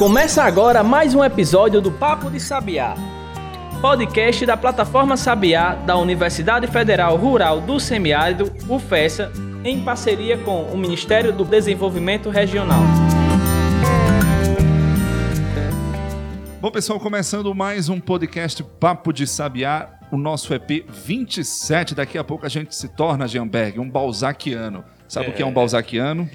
Começa agora mais um episódio do Papo de Sabiá, podcast da plataforma Sabiá da Universidade Federal Rural do Semiárido, UFESA, em parceria com o Ministério do Desenvolvimento Regional. Bom, pessoal, começando mais um podcast Papo de Sabiá, o nosso EP 27. Daqui a pouco a gente se torna, Jeanberg, um balzaquiano. Sabe é... o que é um balzaquiano?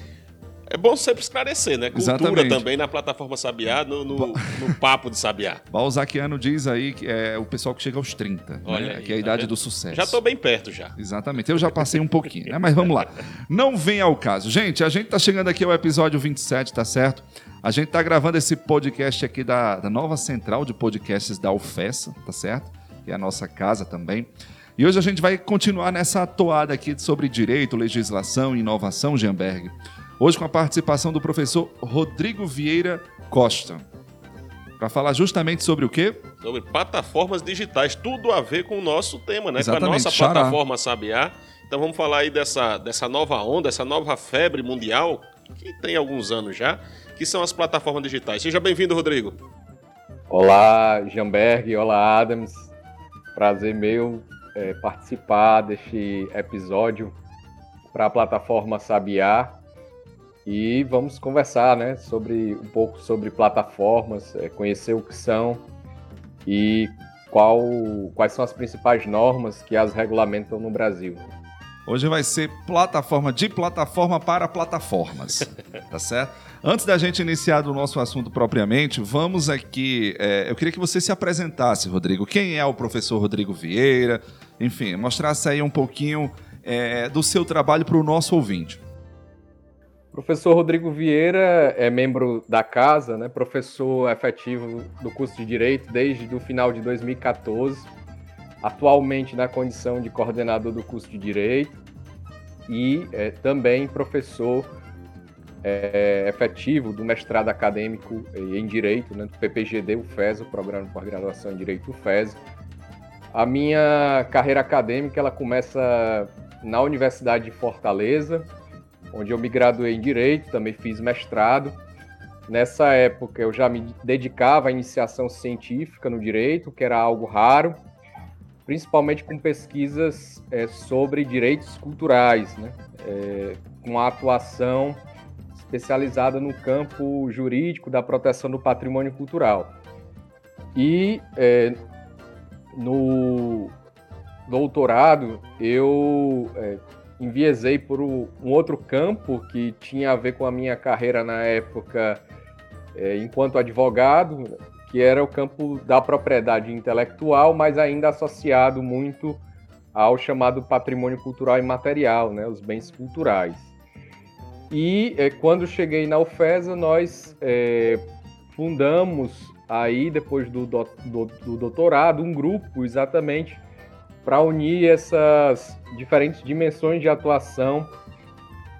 É bom sempre esclarecer, né? Cultura Exatamente. também na plataforma Sabiá, no, no, no, papo de Sabiá. Balzaquiano diz aí que é o pessoal que chega aos 30, né? Olha né? aí, que é a tá idade do sucesso. Já estou bem perto já. Exatamente, eu já passei um pouquinho, né? Mas vamos lá. Não vem ao caso. Gente, a gente está chegando aqui ao episódio 27, tá certo? A gente está gravando esse podcast aqui da, da nova central de podcasts da UFESA, tá certo? Que é a nossa casa também. E hoje a gente vai continuar nessa toada aqui sobre direito, legislação e inovação, Gemberg. Hoje com a participação do professor Rodrigo Vieira Costa. Para falar justamente sobre o quê? Sobre plataformas digitais, tudo a ver com o nosso tema, né? Exatamente, com a nossa Xará. plataforma Sabiá. Então vamos falar aí dessa, dessa nova onda, essa nova febre mundial, que tem alguns anos já, que são as plataformas digitais. Seja bem-vindo, Rodrigo. Olá, Jamberg, olá, Adams. Prazer meu é, participar deste episódio para a plataforma Sabiá e vamos conversar, né, sobre um pouco sobre plataformas, é, conhecer o que são e qual, quais são as principais normas que as regulamentam no Brasil. Hoje vai ser plataforma de plataforma para plataformas, tá certo? Antes da gente iniciar o nosso assunto propriamente, vamos aqui. É, eu queria que você se apresentasse, Rodrigo. Quem é o professor Rodrigo Vieira? Enfim, mostrasse aí um pouquinho é, do seu trabalho para o nosso ouvinte. Professor Rodrigo Vieira é membro da casa, né, professor efetivo do curso de Direito desde o final de 2014, atualmente na condição de coordenador do curso de Direito e é, também professor é, efetivo do mestrado acadêmico em Direito, né, do PPGD UFES, o Programa de Pós-Graduação em Direito UFES. A minha carreira acadêmica ela começa na Universidade de Fortaleza, onde eu me graduei em Direito, também fiz mestrado. Nessa época eu já me dedicava à iniciação científica no direito, que era algo raro, principalmente com pesquisas é, sobre direitos culturais, né? É, com a atuação especializada no campo jurídico da proteção do patrimônio cultural. E é, no doutorado eu é, enviesei por um outro campo que tinha a ver com a minha carreira na época é, enquanto advogado, que era o campo da propriedade intelectual, mas ainda associado muito ao chamado patrimônio cultural imaterial, né, os bens culturais. E é, quando cheguei na UFESA, nós é, fundamos aí, depois do, do, do doutorado, um grupo exatamente para unir essas diferentes dimensões de atuação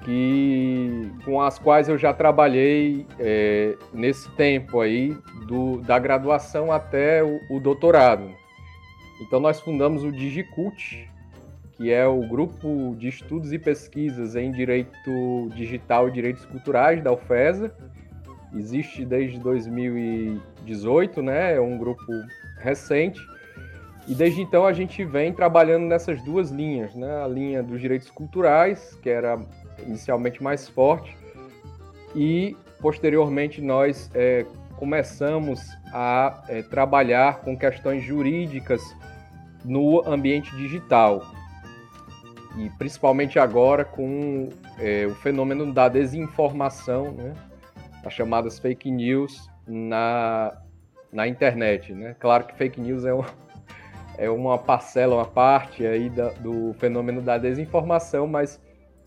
que com as quais eu já trabalhei é, nesse tempo aí do, da graduação até o, o, doutorado. Então nós fundamos o Digicult, que é o grupo de estudos e pesquisas em direito digital e direitos culturais da UFESA. Existe desde 2018, né? É um grupo recente e desde então a gente vem trabalhando nessas duas linhas, né? A linha dos direitos culturais, que era inicialmente mais forte, e posteriormente nós é, começamos a é, trabalhar com questões jurídicas no ambiente digital. E principalmente agora com é, o fenômeno da desinformação, né? as chamadas fake news na, na internet. Né? Claro que fake news é um, é uma parcela, uma parte aí da, do fenômeno da desinformação, mas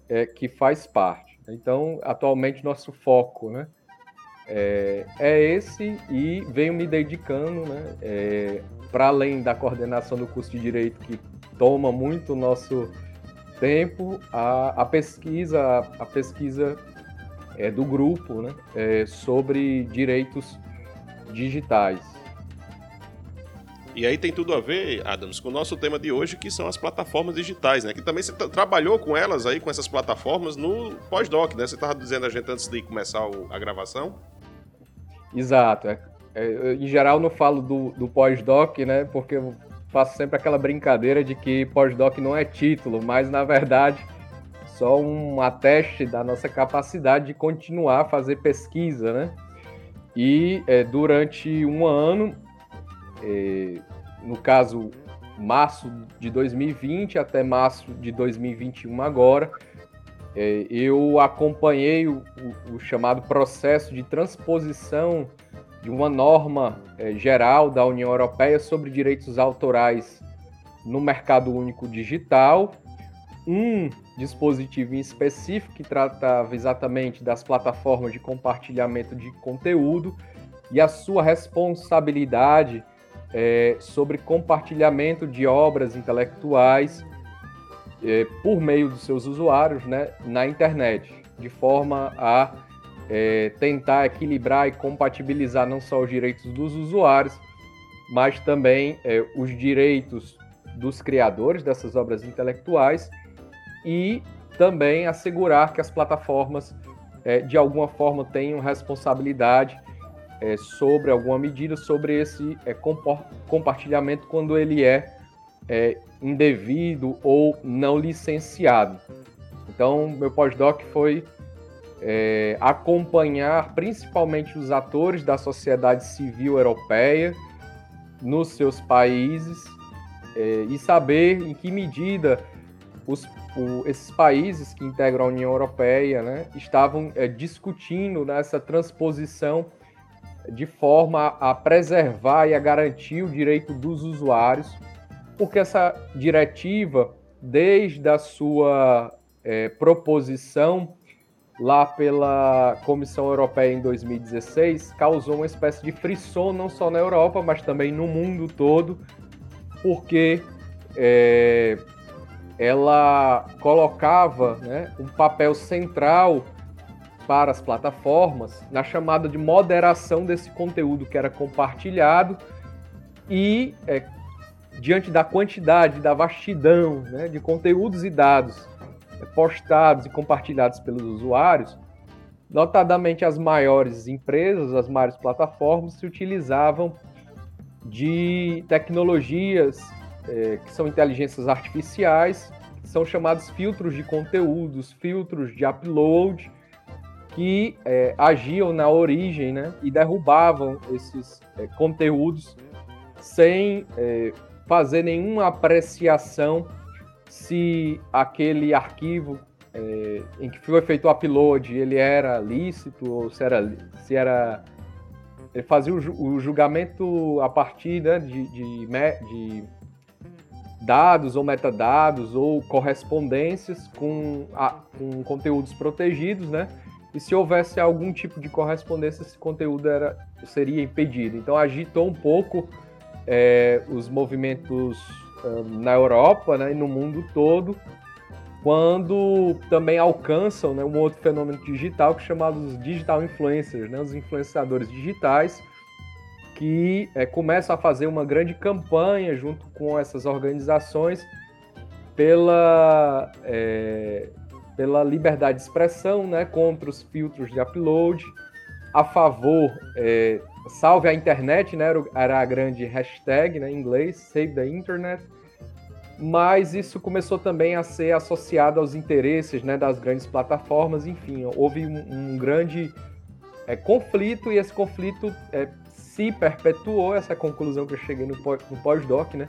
é, que faz parte. Então, atualmente, nosso foco né, é, é esse e venho me dedicando, né, é, para além da coordenação do curso de Direito, que toma muito nosso tempo, a, a pesquisa, a, a pesquisa é, do grupo né, é, sobre direitos digitais. E aí tem tudo a ver, Adams, com o nosso tema de hoje, que são as plataformas digitais, né? Que também você trabalhou com elas aí, com essas plataformas, no pós-doc, né? Você estava dizendo a gente antes de começar o, a gravação. Exato. É, é, em geral, não falo do, do pós-doc, né? Porque eu faço sempre aquela brincadeira de que pós-doc não é título, mas na verdade só um ateste da nossa capacidade de continuar a fazer pesquisa, né? E é, durante um ano, é, no caso março de 2020 até março de 2021 agora, é, eu acompanhei o, o, chamado processo de transposição de uma norma é, geral da União Europeia sobre direitos autorais no mercado único digital, um dispositivo em específico que tratava exatamente das plataformas de compartilhamento de conteúdo e a sua responsabilidade é, sobre compartilhamento de obras intelectuais é, por meio dos seus usuários né, na internet, de forma a é, tentar equilibrar e compatibilizar não só os direitos dos usuários, mas também é, os direitos dos criadores dessas obras intelectuais e também assegurar que as plataformas, é, de alguma forma, tenham responsabilidade é, sobre alguma medida sobre esse é, compartilhamento quando ele é, é, indevido ou não licenciado. Então, meu pós-doc foi é, acompanhar principalmente os atores da sociedade civil europeia nos seus países é, e saber em que medida os, o, esses países que integram a União Europeia né, estavam é, discutindo nessa transposição de forma a preservar e a garantir o direito dos usuários, porque essa diretiva, desde a sua é, proposição lá pela Comissão Europeia em 2016, causou uma espécie de frisson não só na Europa, mas também no mundo todo, porque é, ela colocava né, um papel central para as plataformas na chamada de moderação desse conteúdo que era compartilhado e é, diante da quantidade, da vastidão né, de conteúdos e dados é, postados e compartilhados pelos usuários, notadamente as maiores empresas, as maiores plataformas se utilizavam de tecnologias é, que são inteligências artificiais, que são chamados filtros de conteúdos, filtros de upload, que é, agiam na origem né, e derrubavam esses é, conteúdos sem é, fazer nenhuma apreciação se aquele arquivo é, em que foi feito o upload ele era lícito ou se era se era ele fazia o, julgamento a partir né, de, de, de dados ou metadados ou correspondências com, a, com conteúdos protegidos, né? E se houvesse algum tipo de correspondência, esse conteúdo era, seria impedido. Então agitou um pouco é, os movimentos uh, na Europa né, e no mundo todo, quando também alcançam né, um outro fenômeno digital que é chamado os digital influencers, né, os influenciadores digitais, que é, começam a fazer uma grande campanha junto com essas organizações pela é, pela liberdade de expressão, né, contra os filtros de upload, a favor, é, salve a internet, né, era a grande hashtag né, em inglês, save the internet, mas isso começou também a ser associado aos interesses né, das grandes plataformas, enfim, houve um, um grande é, conflito e esse conflito é, se perpetuou, essa conclusão que eu cheguei no, no pós-doc, né,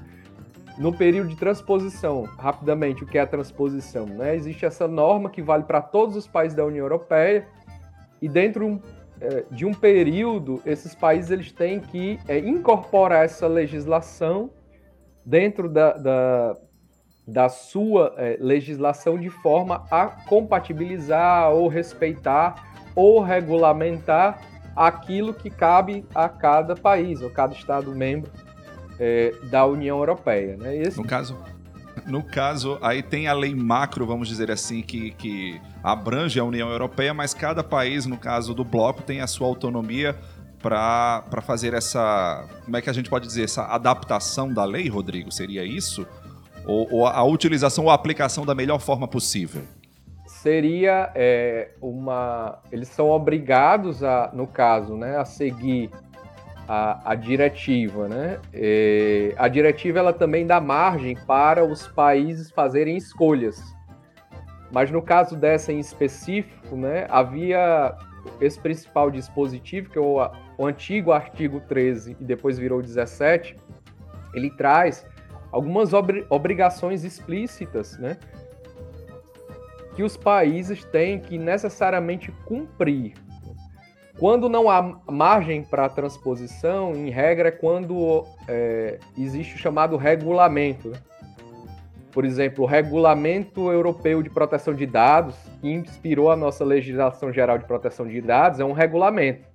no período de transposição, rapidamente, o que é a transposição? Né? Existe essa norma que vale para todos os países da União Europeia e dentro é, de um período, esses países eles têm que é, incorporar essa legislação dentro da, da, da sua é, legislação de forma a compatibilizar ou respeitar ou regulamentar aquilo que cabe a cada país ou cada Estado membro é, da União Europeia. Né? Esse... No caso, no caso, aí tem a lei macro, vamos dizer assim, que, que abrange a União Europeia, mas cada país, no caso do bloco, tem a sua autonomia para fazer essa. Como é que a gente pode dizer? Essa adaptação da lei, Rodrigo? Seria isso? Ou, ou a utilização ou a aplicação da melhor forma possível? seria é, uma. Eles são obrigados a, no caso, né, a seguir a, a diretiva, né? E a diretiva ela também dá margem para os países fazerem escolhas. Mas no caso dessa em específico, né, havia esse principal dispositivo, que é o, o antigo artigo 13 e depois virou 17, ele traz algumas ob obrigações explícitas, né? Que os países têm que necessariamente cumprir. Quando não há margem para transposição, em regra, é quando é, existe o chamado regulamento. Né? Por exemplo, o Regulamento Europeu de Proteção de Dados, que inspirou a nossa legislação geral de proteção de dados, é um regulamento.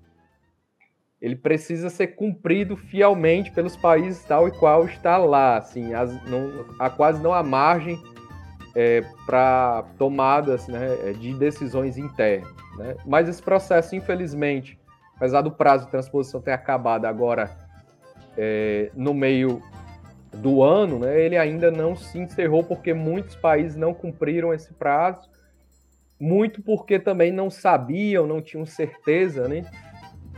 Ele precisa ser cumprido fielmente pelos países tal e qual está lá. Assim, as, não, há quase não há margem é, para tomadas né, de decisões internas. Né? Mas esse processo, infelizmente, apesar do prazo de transposição ter acabado agora é, no meio do ano, né, ele ainda não se encerrou porque muitos países não cumpriram esse prazo, muito porque também não sabiam, não tinham certeza né,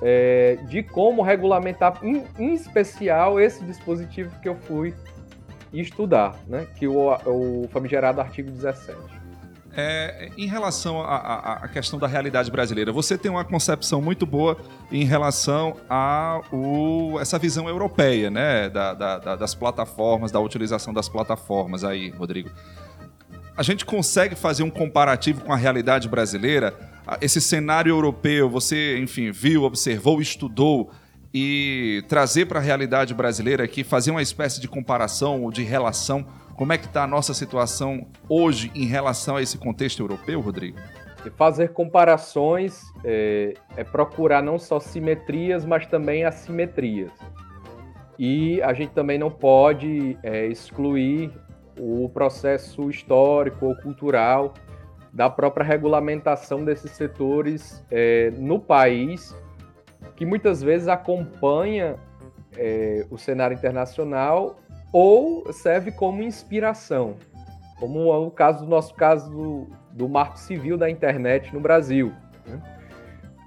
é, de como regulamentar, em, em, especial, esse dispositivo que eu fui estudar, né, que o, o famigerado artigo 17. É, em relação à questão da realidade brasileira, você tem uma concepção muito boa em relação a o, essa visão europeia, né? Da, da, das plataformas, da utilização das plataformas aí, Rodrigo. A gente consegue fazer um comparativo com a realidade brasileira? Esse cenário europeu, você, enfim, viu, observou, estudou e trazer para a realidade brasileira aqui, fazer uma espécie de comparação ou de relação como é que está a nossa situação hoje em relação a esse contexto europeu, Rodrigo? Fazer comparações é, é procurar não só simetrias, mas também assimetrias. E a gente também não pode é, excluir o processo histórico ou cultural da própria regulamentação desses setores é, no país, que muitas vezes acompanha é, o cenário internacional ou serve como inspiração, como é o caso do nosso caso do, do marco civil da internet no Brasil. Né?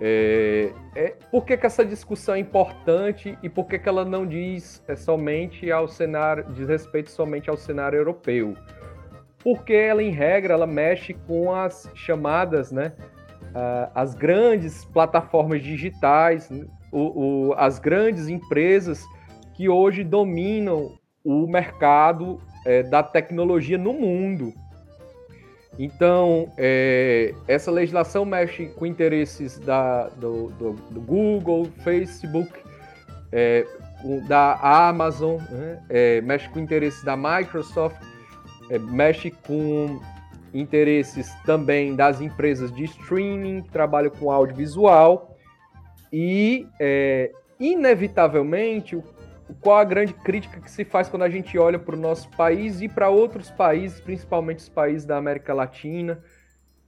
É, é, por que, que, essa discussão é importante e por que, que ela não diz é, somente ao cenário, diz respeito somente ao cenário europeu? Porque ela, em regra, ela mexe com as chamadas, né, as grandes plataformas digitais, o, o, as grandes empresas que hoje dominam o mercado é, da tecnologia no mundo. Então, é, essa legislação mexe com interesses da, do, do, do Google, Facebook, é, da Amazon, né? É, mexe com interesses da Microsoft, é, mexe com interesses também das empresas de streaming que trabalham com audiovisual e, é, inevitavelmente, o qual a grande crítica que se faz quando a gente olha para o nosso país e para outros países, principalmente os países da América Latina,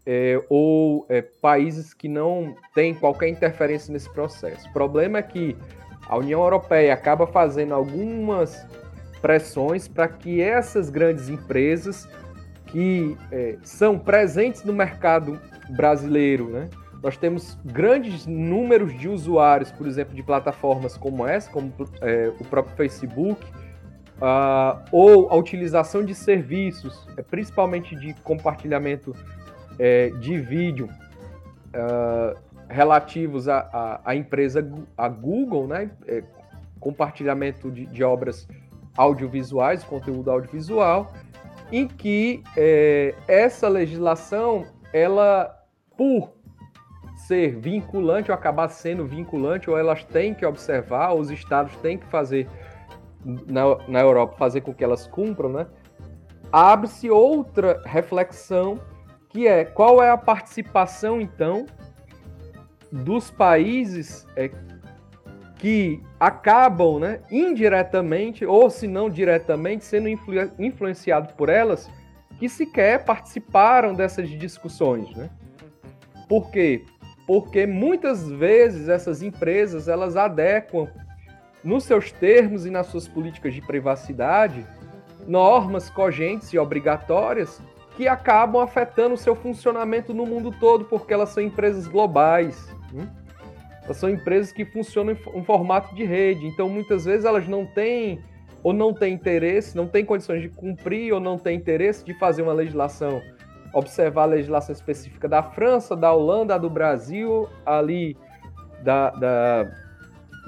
é, ou é, países que não têm qualquer interferência nesse processo. O problema é que a União Europeia acaba fazendo algumas pressões para que essas grandes empresas que é, são presentes no mercado brasileiro, né, nós temos grandes números de usuários, por exemplo, de plataformas como essa, como é, o próprio Facebook, uh, ou a utilização de serviços, é, principalmente de compartilhamento é, de vídeo, uh, relativos à empresa a Google, né? É, compartilhamento de, de, obras audiovisuais, conteúdo audiovisual, em que é, essa legislação, ela, por ser vinculante ou acabar sendo vinculante, ou elas têm que observar, os estados têm que fazer na, na Europa, fazer com que elas cumpram, né? Abre-se outra reflexão que é qual é a participação, então, dos países é, que acabam, né, indiretamente, ou se não diretamente, sendo influ influenciados por elas, que sequer participaram dessas discussões, né? Por quê? porque muitas vezes essas empresas elas adequam nos seus termos e nas suas políticas de privacidade normas cogentes e obrigatórias que que acabam afetando o seu funcionamento no mundo todo, porque elas são empresas globais. Elas são empresas que funcionam em um formato de rede, então muitas vezes elas não têm ou não têm interesse, não têm condições de cumprir ou não têm interesse de fazer uma legislação, observar a legislação específica da França, da Holanda, do Brasil, ali da, da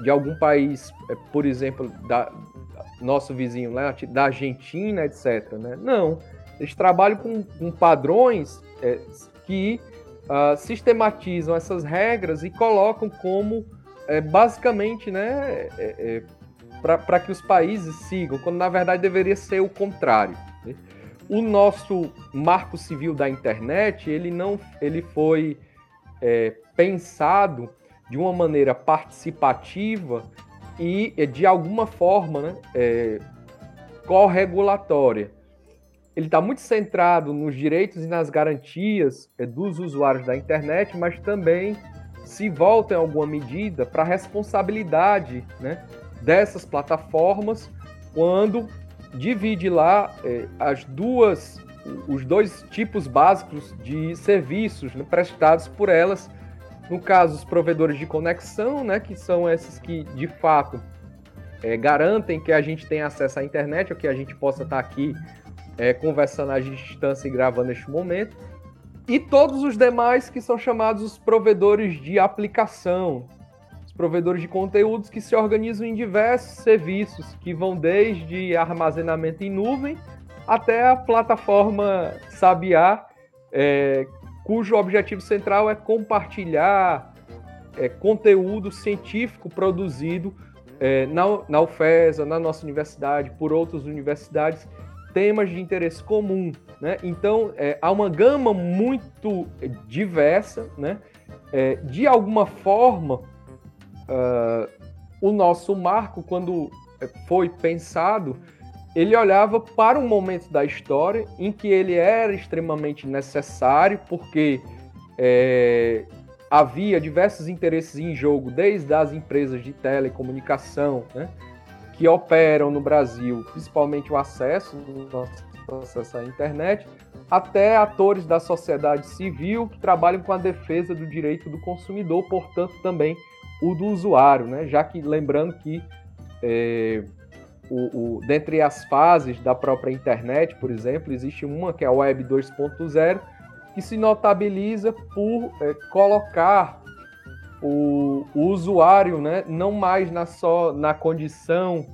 de algum país, é, por exemplo, da, nosso vizinho lá, da Argentina, etc. Né? Não, eles trabalham com, com padrões é, que uh, sistematizam essas regras e colocam como é, basicamente né, é, é para que os países sigam, quando na verdade deveria ser o contrário. Né? O nosso marco civil da internet ele não ele foi é, pensado de uma maneira participativa e, de alguma forma, né, corregulatória. Ele está muito centrado nos direitos e nas garantias é, dos usuários da internet, mas também se volta em alguma medida para a responsabilidade né, dessas plataformas quando divide lá é, as duas, os dois tipos básicos de serviços né, prestados por elas. No caso, os provedores de conexão, né, que são esses que de fato é, garantem que a gente tenha acesso à internet, ou que a gente possa estar aqui é, conversando à distância e gravando neste momento. E todos os demais que são chamados os provedores de aplicação, os provedores de conteúdos que se organizam em diversos serviços, que vão desde armazenamento em nuvem até a plataforma Sabiá, é, cujo objetivo central é compartilhar é, conteúdo científico produzido é, na, na UFESA, na nossa universidade, por outras universidades, temas de interesse comum. Né? Então, é, há uma gama muito diversa. Né? É, de alguma forma, uh, o nosso marco, quando foi pensado, ele olhava para um momento da história em que ele era extremamente necessário, porque é, havia diversos interesses em jogo, desde as empresas de telecomunicação, né, que operam no Brasil, principalmente o acesso, o acesso à internet, até atores da sociedade civil que trabalham com a defesa do direito do consumidor, portanto também o do usuário, né, já que lembrando que é, o, o, dentre as fases da própria internet, por exemplo, existe uma que é a Web 2.0, que se notabiliza por é, colocar o, o, usuário né, não mais na, só na condição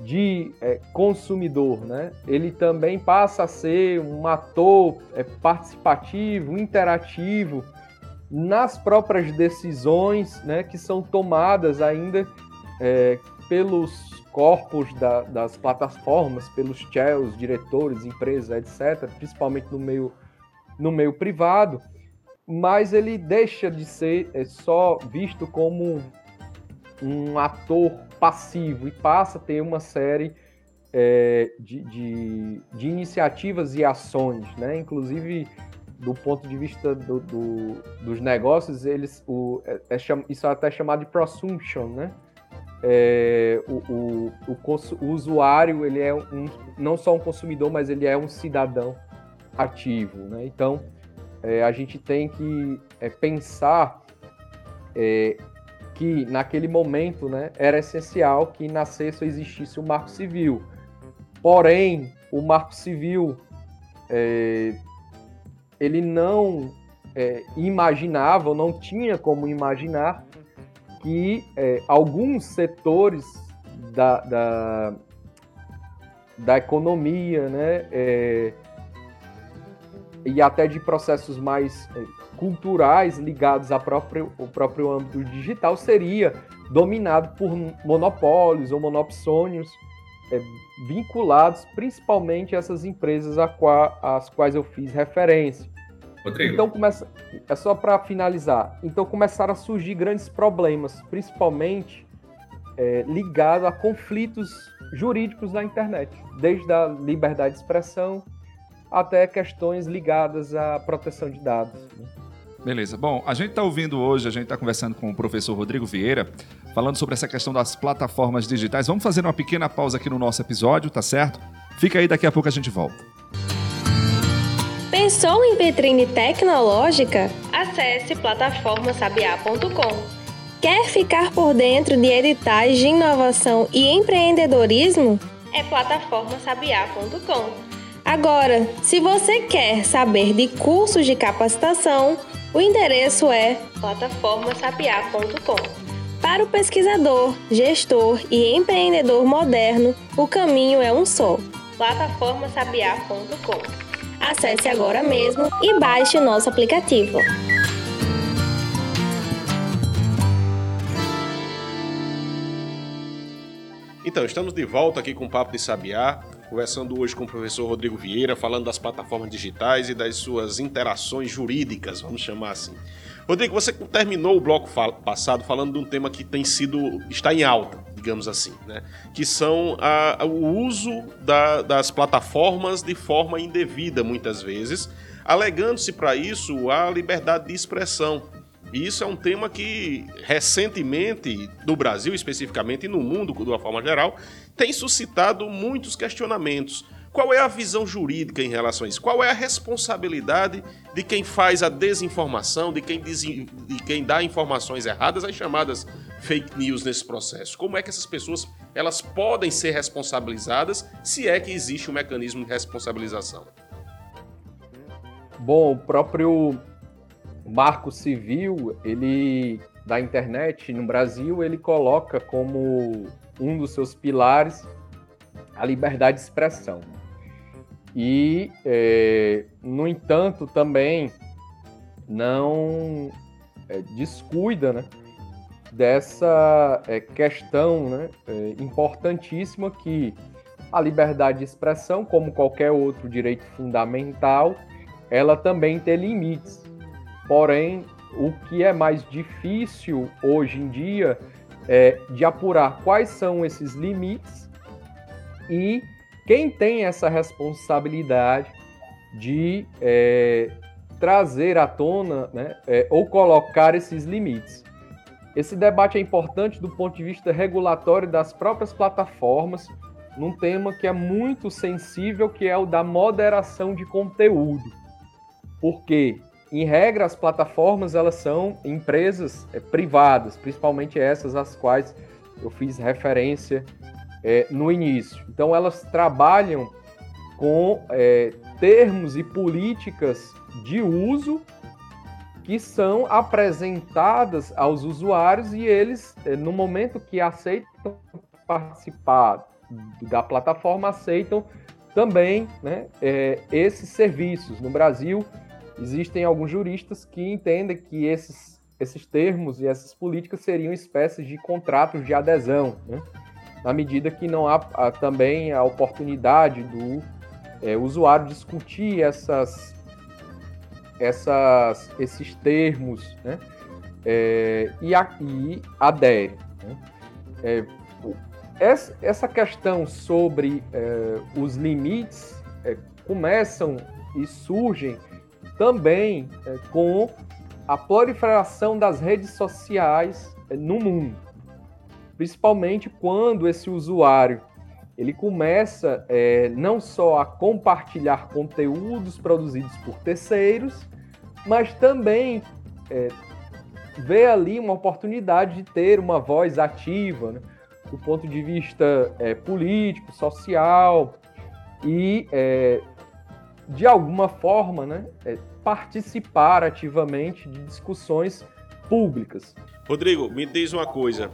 de é, consumidor, né? ele também passa a ser um ator é, participativo, interativo nas próprias decisões né, que são tomadas ainda é, pelos corpos da, das plataformas, pelos chels, diretores, empresas, etc., principalmente no meio, no meio privado, mas ele deixa de ser é, só visto como um ator passivo e passa a ter uma série é, de, de, de, iniciativas e ações, né? Inclusive do ponto de vista do, do, dos negócios, eles, o, é, é, isso é até chamado de prosumption, né? é, o, o, o, usuário ele é um, não só um consumidor, mas ele é um cidadão ativo. Né? Então, é, a gente tem que é, pensar é, que naquele momento né, era essencial que nascesse ou existisse o um marco civil. Porém, o marco civil é, ele não é, imaginava, ou não tinha como imaginar que é, alguns setores da, da, da economia, né, e até de processos mais é, culturais ligados ao próprio, ao próprio âmbito digital seria dominado por monopólios ou monopsônios é, vinculados principalmente a essas empresas a qua, às quais eu fiz referência. Rodrigo. Então começa, é só para finalizar. Então começaram a surgir grandes problemas, principalmente é, ligados a conflitos jurídicos na internet, desde a liberdade de expressão até questões ligadas à proteção de dados. Né? Beleza. Bom, a gente está ouvindo hoje, a gente está conversando com o professor Rodrigo Vieira, falando sobre essa questão das plataformas digitais. Vamos fazer uma pequena pausa aqui no nosso episódio, tá certo? Fica aí, daqui a pouco a gente volta Pensou em vitrine tecnológica? Acesse plataformasabiá.com. Quer ficar por dentro de editais de inovação e empreendedorismo? É plataformasabiá.com. Agora, se você quer saber de cursos de capacitação, o endereço é plataformasabiá.com. Para o pesquisador, gestor e empreendedor moderno, o caminho é um só: plataformasabiá.com. Acesse agora mesmo e baixe o nosso aplicativo. Então, estamos de volta aqui com o Papo de Sabiá, conversando hoje com o professor Rodrigo Vieira, falando das plataformas digitais e das suas interações jurídicas, vamos chamar assim. Rodrigo, você terminou o bloco passado falando de um tema que tem sido está em alta, digamos assim, né? Que são a, o uso da, das plataformas de forma indevida, muitas vezes, alegando-se para isso a liberdade de expressão. E isso é um tema que recentemente, no Brasil especificamente e no mundo de uma forma geral, tem suscitado muitos questionamentos qual é a visão jurídica em relação a isso? Qual é a responsabilidade de quem faz a desinformação, de quem, de quem dá informações erradas, as chamadas fake news nesse processo? Como é que essas pessoas elas podem ser responsabilizadas, se é que existe um mecanismo de responsabilização? Bom, o próprio Marco Civil, ele da internet no Brasil, ele coloca como um dos seus pilares a liberdade de expressão. E, é, no entanto, também não é, descuida né, dessa é, questão né, é, importantíssima que a liberdade de expressão, como qualquer outro direito fundamental, ela também tem limites. Porém, o que é mais difícil hoje em dia é de apurar quais são esses limites e quem tem essa responsabilidade de é, trazer à tona né, é, ou colocar esses limites. Esse debate é importante do ponto de vista regulatório das próprias plataformas, num tema que é muito sensível, que é o da moderação de conteúdo. Porque, em regra, as plataformas elas são empresas é, privadas, principalmente essas às quais eu fiz referência é, no início. Então, elas trabalham com é, termos e políticas de uso que são apresentadas aos usuários e eles, no momento que aceitam participar da plataforma, aceitam também né, é, esses serviços. No Brasil, existem alguns juristas que entendem que esses, esses termos e essas políticas seriam espécies de contratos de adesão. Né? na medida que não há, há também a oportunidade do é, usuário discutir essas, essas, esses termos né? É, e, a, e adere. Né? É, essa questão sobre é, os limites é, começam e surgem também é, com a proliferação das redes sociais no mundo. Principalmente quando esse usuário ele começa é, não só a compartilhar conteúdos produzidos por terceiros, mas também é, vê ali uma oportunidade de ter uma voz ativa, né, do ponto de vista é, político, social e é, de alguma forma, né, é, participar ativamente de discussões públicas. Rodrigo, me diz uma coisa.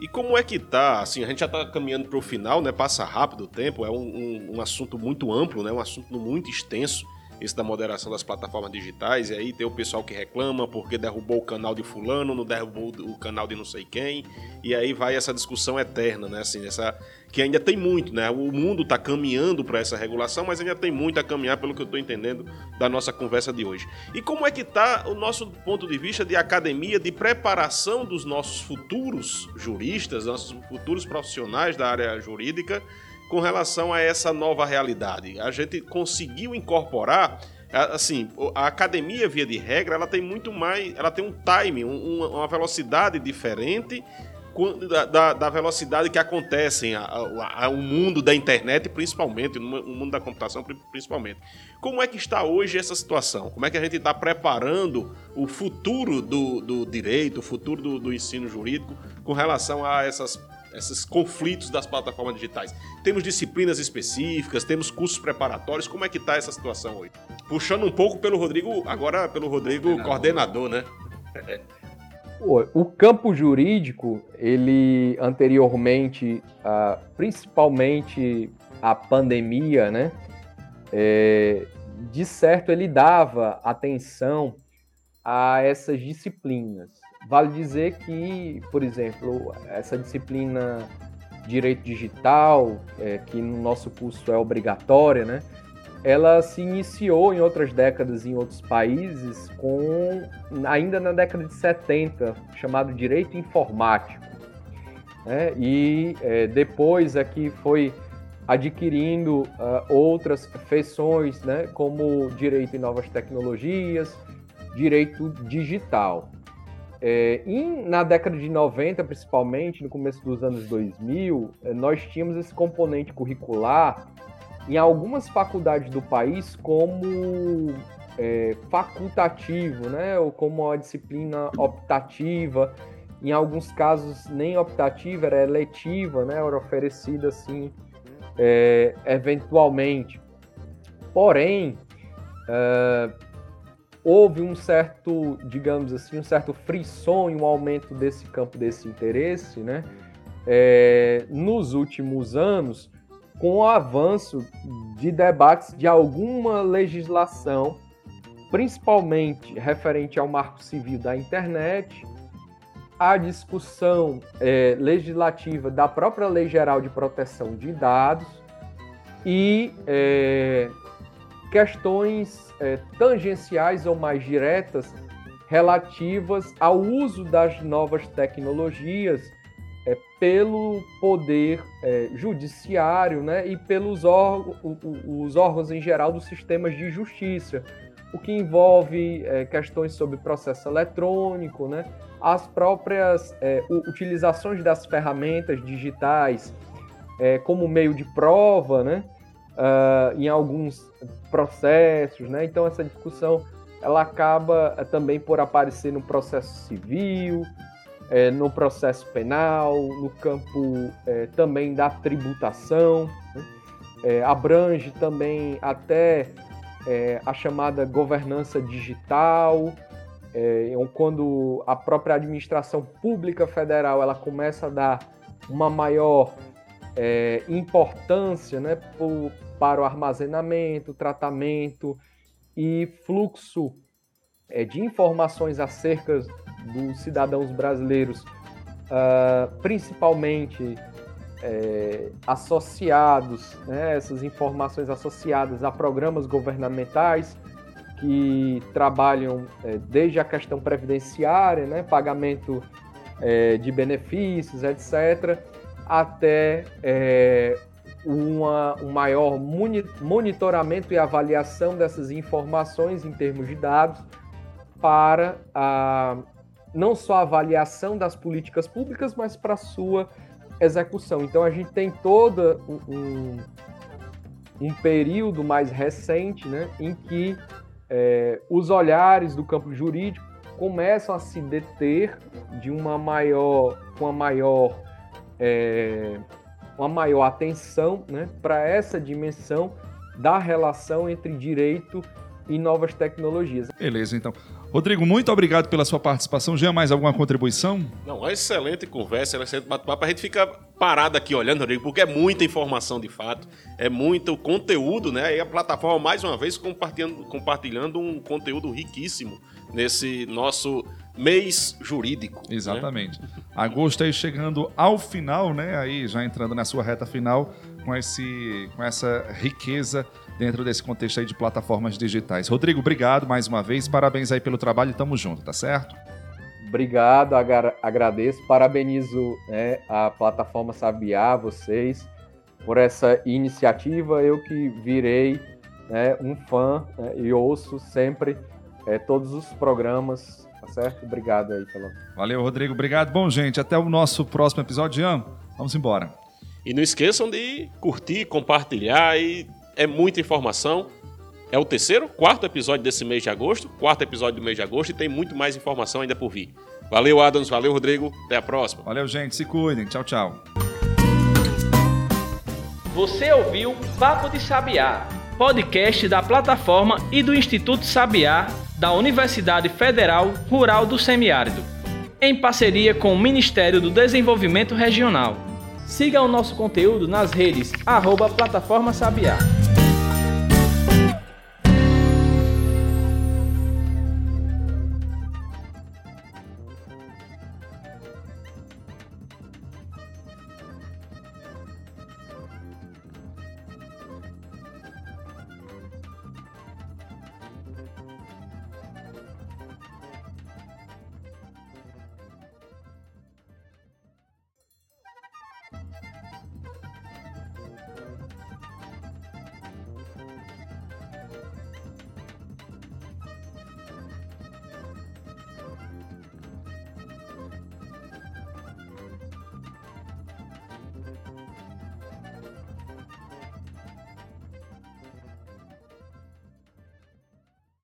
E como é que tá? Assim, a gente já tá caminhando para o final, né? Passa rápido o tempo, é um, um, um, assunto muito amplo, né? Um assunto muito extenso, esse da moderação das plataformas digitais. E aí tem o pessoal que reclama porque derrubou o canal de fulano, não derrubou o canal de não sei quem. E aí vai essa discussão eterna, né? Assim, essa que ainda tem muito, né? O mundo está caminhando para essa regulação, mas ainda tem muito a caminhar, pelo que eu estou entendendo da nossa conversa de hoje. E como é que está o nosso ponto de vista de academia, de preparação dos nossos futuros juristas, nossos futuros profissionais da área jurídica, com relação a essa nova realidade? A gente conseguiu incorporar assim, a academia, via de regra, ela tem muito mais, ela tem um time, um, uma velocidade diferente da, da, da velocidade que acontecem a, a, a, o mundo da internet, principalmente, no mundo da computação, principalmente. Como é que está hoje essa situação? Como é que a gente está preparando o futuro do, do direito, o futuro do, do ensino jurídico com relação a essas esses conflitos das plataformas digitais. Temos disciplinas específicas, temos cursos preparatórios. Como é que está essa situação hoje? Puxando um pouco pelo Rodrigo, agora pelo Rodrigo coordenador, coordenador né? O campo jurídico, ele anteriormente, principalmente a pandemia, né? É, de certo, ele dava atenção a essas disciplinas. Vale dizer que, por exemplo, essa disciplina Direito Digital, é, que no nosso curso é obrigatória, né? Ela se iniciou em outras décadas em outros países com ainda na década de 70 chamado direito informático né? e é, depois aqui foi adquirindo uh, outras feições né? como direito em novas tecnologias direito digital é, e na década de 90 principalmente no começo dos anos 2000 é, nós tínhamos esse componente curricular em algumas faculdades do país como é, facultativo, né? Ou como uma disciplina optativa. Em alguns casos, nem optativa, era eletiva, né? Era oferecida assim, é, eventualmente. Porém, é, houve um certo, digamos assim, um certo frisson e um aumento desse campo desse interesse, né? É, nos últimos anos, com o avanço de debates de alguma legislação, principalmente referente ao marco civil da internet, a discussão é, legislativa da própria Lei Geral de Proteção de Dados e é, questões é, tangenciais ou mais diretas relativas ao uso das novas tecnologias pelo poder é, judiciário né, e pelos os órgãos em geral dos sistemas de justiça, o que envolve é, questões sobre processo eletrônico, né, as próprias é, utilizações das ferramentas digitais é, como meio de prova né, uh, em alguns processos. Né, então, essa discussão ela acaba é, também por aparecer no processo civil, é, no processo penal, no campo é, também da tributação, né? é, abrange também até é, a chamada governança digital, é, quando a própria administração pública federal ela começa a dar uma maior é, importância né, para o armazenamento, tratamento e fluxo de informações acerca dos cidadãos brasileiros, uh, principalmente é, associados, né, essas informações associadas a programas governamentais que trabalham é, desde a questão previdenciária, né, pagamento é, de benefícios, etc., até é, uma, um maior monitoramento e avaliação dessas informações em termos de dados para a não só a avaliação das políticas públicas, mas para sua execução. Então a gente tem todo um, um período mais recente né, em que é, os olhares do campo jurídico começam a se deter de uma maior, uma maior, é, uma maior atenção né, para essa dimensão da relação entre direito e novas tecnologias. Beleza, então. Rodrigo, muito obrigado pela sua participação. Já mais alguma contribuição? Não, excelente conversa, excelente bate-papo. A gente fica parado aqui olhando, Rodrigo, porque é muita informação de fato, é muito conteúdo, né? E a plataforma, mais uma vez, compartilhando, compartilhando um conteúdo riquíssimo nesse nosso mês jurídico. Né? Exatamente. Né? Agosto aí chegando ao final, né? Aí já entrando na sua reta final com, esse, com essa riqueza dentro desse contexto aí de plataformas digitais. Rodrigo, obrigado mais uma vez, parabéns aí pelo trabalho e tamo junto, tá certo? Obrigado, agradeço, parabenizo né, a plataforma Sabiá, vocês, por essa iniciativa. Eu que virei né, um fã né, e ouço sempre é, todos os programas Tá certo? Obrigado aí pela. Valeu, Rodrigo. Obrigado. Bom, gente, até o nosso próximo episódio. Ian, vamos embora. E não esqueçam de curtir, compartilhar e é muita informação. É o terceiro, quarto episódio desse mês de agosto, quarto episódio do mês de agosto e tem muito mais informação ainda por vir. Valeu, Adams. Valeu, Rodrigo. Até a próxima. Valeu, gente. Se cuidem. Tchau, tchau. Você ouviu Papo de Sabiá, podcast da plataforma e do Instituto Sabiá da Universidade Federal Rural do Semiárido, em parceria com o Ministério do Desenvolvimento Regional. Siga o nosso conteúdo nas redes arroba Plataforma Sabiá.